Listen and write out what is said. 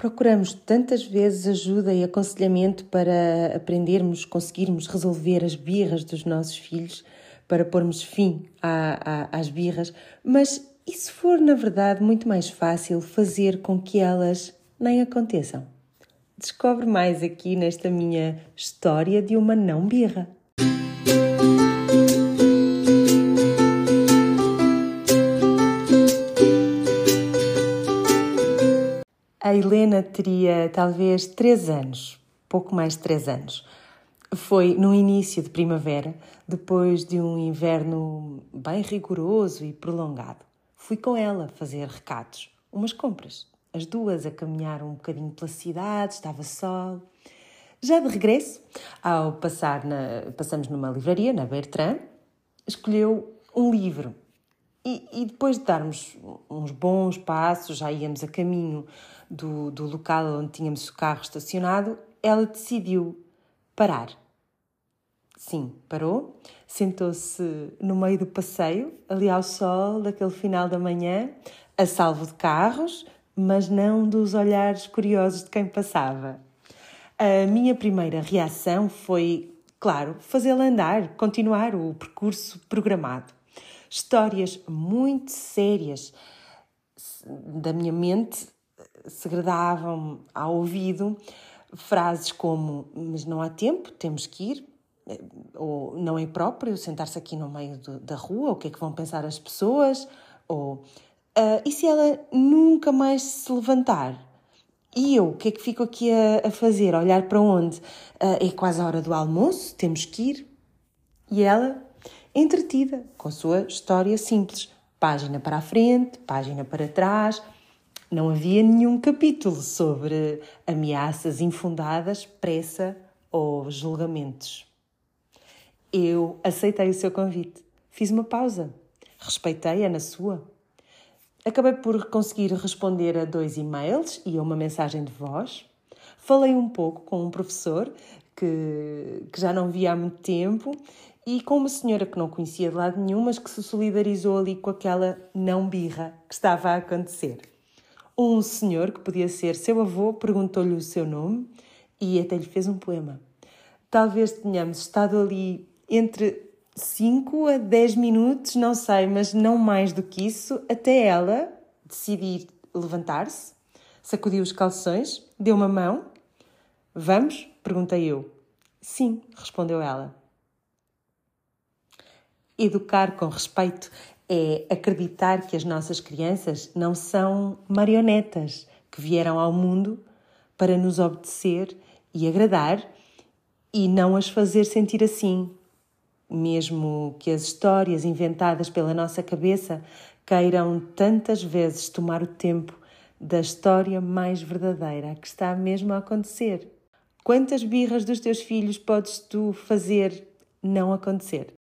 Procuramos tantas vezes ajuda e aconselhamento para aprendermos, conseguirmos resolver as birras dos nossos filhos, para pormos fim à, à, às birras, mas e se for, na verdade, muito mais fácil fazer com que elas nem aconteçam? Descobre mais aqui nesta minha história de uma não birra. A Helena teria talvez três anos, pouco mais de três anos. Foi no início de primavera, depois de um inverno bem rigoroso e prolongado. Fui com ela fazer recados, umas compras. As duas a caminhar um bocadinho pela cidade, estava sol. Já de regresso, ao passar na, passamos numa livraria, na Bertrand, escolheu um livro. E, e depois de darmos uns bons passos, já íamos a caminho do, do local onde tínhamos o carro estacionado, ela decidiu parar. Sim, parou, sentou-se no meio do passeio, ali ao sol, daquele final da manhã, a salvo de carros, mas não dos olhares curiosos de quem passava. A minha primeira reação foi, claro, fazê-la andar, continuar o percurso programado. Histórias muito sérias da minha mente segredavam ao ouvido frases como: Mas não há tempo, temos que ir. Ou não é próprio sentar-se aqui no meio do, da rua, o que é que vão pensar as pessoas? Ou Uh, e se ela nunca mais se levantar? E eu, o que é que fico aqui a, a fazer? A olhar para onde? Uh, é quase a hora do almoço, temos que ir. E ela, entretida, com a sua história simples. Página para a frente, página para trás. Não havia nenhum capítulo sobre ameaças infundadas, pressa ou julgamentos. Eu aceitei o seu convite. Fiz uma pausa. Respeitei-a na sua. Acabei por conseguir responder a dois e-mails e a uma mensagem de voz. Falei um pouco com um professor que, que já não via há muito tempo e com uma senhora que não conhecia de lado nenhum, mas que se solidarizou ali com aquela não birra que estava a acontecer. Um senhor, que podia ser seu avô, perguntou-lhe o seu nome e até lhe fez um poema. Talvez tenhamos estado ali entre 5 a 10 minutos, não sei, mas não mais do que isso, até ela decidir levantar-se, sacudiu os calções, deu uma mão. Vamos? perguntei eu. Sim, respondeu ela. Educar com respeito é acreditar que as nossas crianças não são marionetas que vieram ao mundo para nos obedecer e agradar e não as fazer sentir assim, mesmo que as histórias inventadas pela nossa cabeça queiram tantas vezes tomar o tempo da história mais verdadeira que está mesmo a acontecer. Quantas birras dos teus filhos podes tu fazer não acontecer?